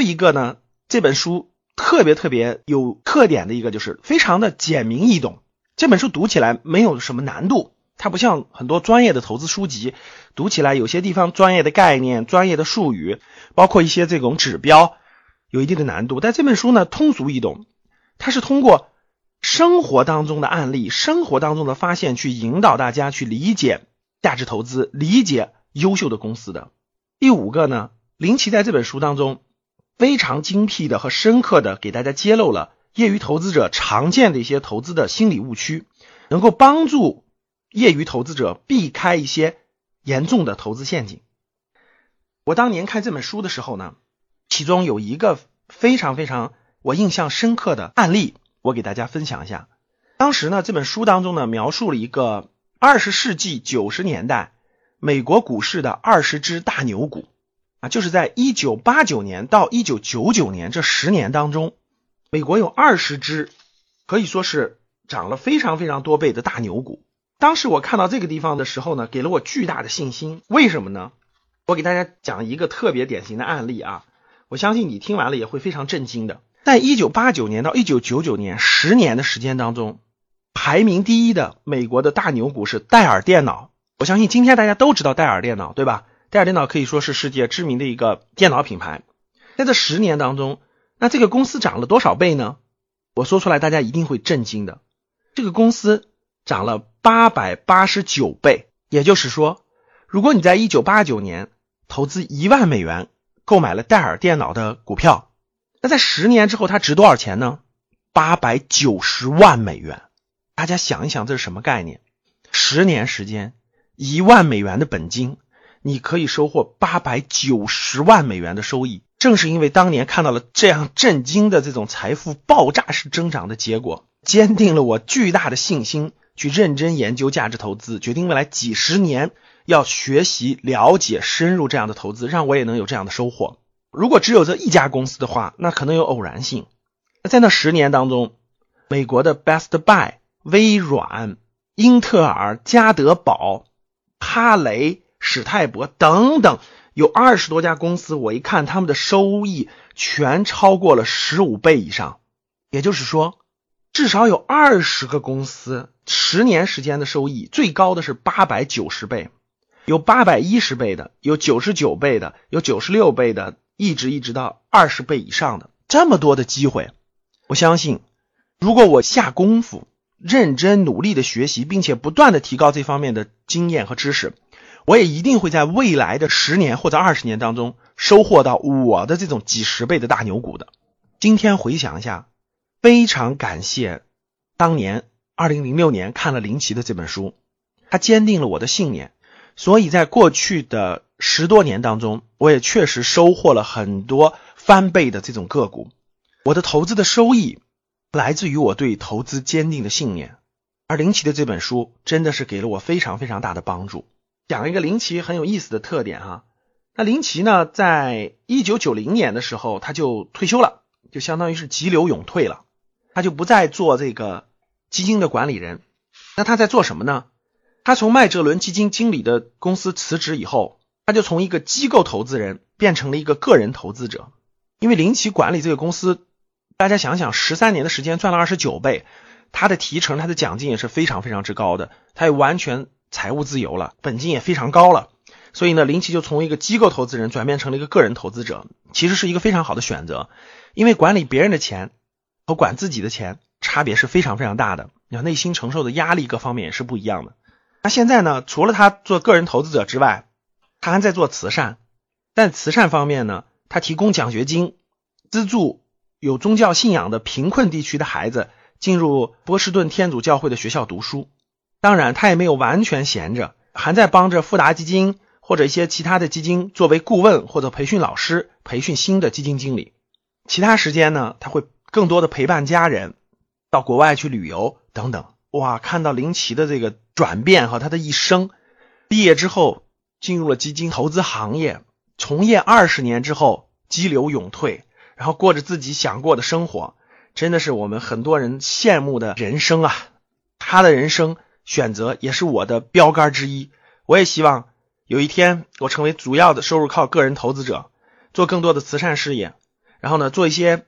有一个呢，这本书特别特别有特点的一个就是非常的简明易懂。这本书读起来没有什么难度，它不像很多专业的投资书籍，读起来有些地方专业的概念、专业的术语，包括一些这种指标，有一定的难度。但这本书呢，通俗易懂，它是通过生活当中的案例、生活当中的发现去引导大家去理解价值投资、理解优秀的公司的。第五个呢，林奇在这本书当中非常精辟的和深刻的给大家揭露了。业余投资者常见的一些投资的心理误区，能够帮助业余投资者避开一些严重的投资陷阱。我当年看这本书的时候呢，其中有一个非常非常我印象深刻的案例，我给大家分享一下。当时呢，这本书当中呢，描述了一个二十世纪九十年代美国股市的二十只大牛股啊，就是在一九八九年到一九九九年这十年当中。美国有二十只，可以说是涨了非常非常多倍的大牛股。当时我看到这个地方的时候呢，给了我巨大的信心。为什么呢？我给大家讲一个特别典型的案例啊，我相信你听完了也会非常震惊的。在一九八九年到一九九九年十年的时间当中，排名第一的美国的大牛股是戴尔电脑。我相信今天大家都知道戴尔电脑，对吧？戴尔电脑可以说是世界知名的一个电脑品牌。在这十年当中，那这个公司涨了多少倍呢？我说出来，大家一定会震惊的。这个公司涨了八百八十九倍，也就是说，如果你在一九八九年投资一万美元购买了戴尔电脑的股票，那在十年之后它值多少钱呢？八百九十万美元。大家想一想，这是什么概念？十年时间，一万美元的本金，你可以收获八百九十万美元的收益。正是因为当年看到了这样震惊的这种财富爆炸式增长的结果，坚定了我巨大的信心，去认真研究价值投资，决定未来几十年要学习、了解、深入这样的投资，让我也能有这样的收获。如果只有这一家公司的话，那可能有偶然性。在那十年当中，美国的 Best Buy、微软、英特尔、加德堡、哈雷、史泰博等等。有二十多家公司，我一看他们的收益全超过了十五倍以上，也就是说，至少有二十个公司十年时间的收益最高的是八百九十倍，有八百一十倍的，有九十九倍的，有九十六倍的，一直一直到二十倍以上的这么多的机会，我相信，如果我下功夫，认真努力的学习，并且不断的提高这方面的经验和知识。我也一定会在未来的十年或者二十年当中收获到我的这种几十倍的大牛股的。今天回想一下，非常感谢当年二零零六年看了林奇的这本书，他坚定了我的信念。所以在过去的十多年当中，我也确实收获了很多翻倍的这种个股。我的投资的收益来自于我对投资坚定的信念，而林奇的这本书真的是给了我非常非常大的帮助。讲一个林奇很有意思的特点哈，那林奇呢，在一九九零年的时候他就退休了，就相当于是急流勇退了，他就不再做这个基金的管理人。那他在做什么呢？他从麦哲伦基金经理的公司辞职以后，他就从一个机构投资人变成了一个个人投资者。因为林奇管理这个公司，大家想想，十三年的时间赚了二十九倍，他的提成、他的奖金也是非常非常之高的，他也完全。财务自由了，本金也非常高了，所以呢，林奇就从一个机构投资人转变成了一个个人投资者，其实是一个非常好的选择。因为管理别人的钱和管自己的钱差别是非常非常大的，你内心承受的压力各方面也是不一样的。那现在呢，除了他做个人投资者之外，他还在做慈善，在慈善方面呢，他提供奖学金，资助有宗教信仰的贫困地区的孩子进入波士顿天主教会的学校读书。当然，他也没有完全闲着，还在帮着富达基金或者一些其他的基金作为顾问或者培训老师，培训新的基金经理。其他时间呢，他会更多的陪伴家人，到国外去旅游等等。哇，看到林奇的这个转变和他的一生，毕业之后进入了基金投资行业，从业二十年之后激流勇退，然后过着自己想过的生活，真的是我们很多人羡慕的人生啊！他的人生。选择也是我的标杆之一。我也希望有一天我成为主要的收入靠个人投资者，做更多的慈善事业，然后呢，做一些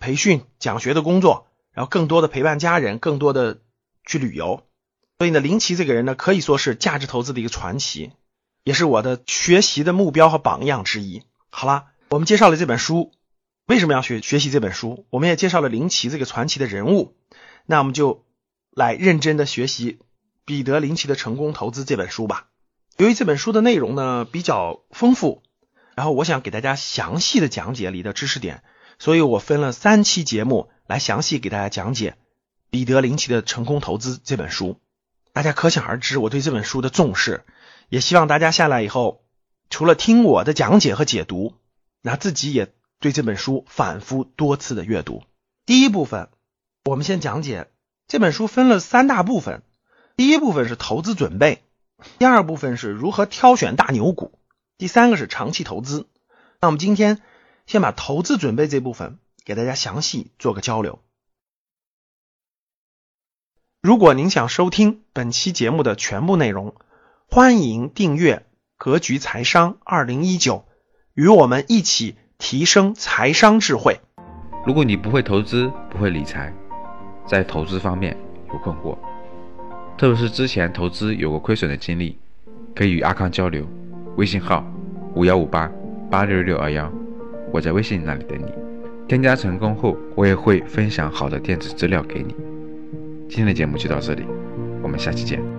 培训、讲学的工作，然后更多的陪伴家人，更多的去旅游。所以呢，林奇这个人呢，可以说是价值投资的一个传奇，也是我的学习的目标和榜样之一。好了，我们介绍了这本书，为什么要学学习这本书？我们也介绍了林奇这个传奇的人物，那我们就来认真的学习彼得林奇的成功投资这本书吧。由于这本书的内容呢比较丰富，然后我想给大家详细的讲解里的知识点，所以我分了三期节目来详细给大家讲解彼得林奇的成功投资这本书。大家可想而知我对这本书的重视，也希望大家下来以后，除了听我的讲解和解读，那自己也对这本书反复多次的阅读。第一部分，我们先讲解这本书分了三大部分，第一部分是投资准备，第二部分是如何挑选大牛股，第三个是长期投资。那我们今天先把投资准备这部分给大家详细做个交流。如果您想收听本期节目的全部内容，欢迎订阅《格局财商二零一九》，与我们一起提升财商智慧。如果你不会投资，不会理财，在投资方面有困惑，特别是之前投资有过亏损的经历，可以与阿康交流。微信号五幺五八八六六二幺，我在微信那里等你。添加成功后，我也会分享好的电子资料给你。今天的节目就到这里，我们下期见。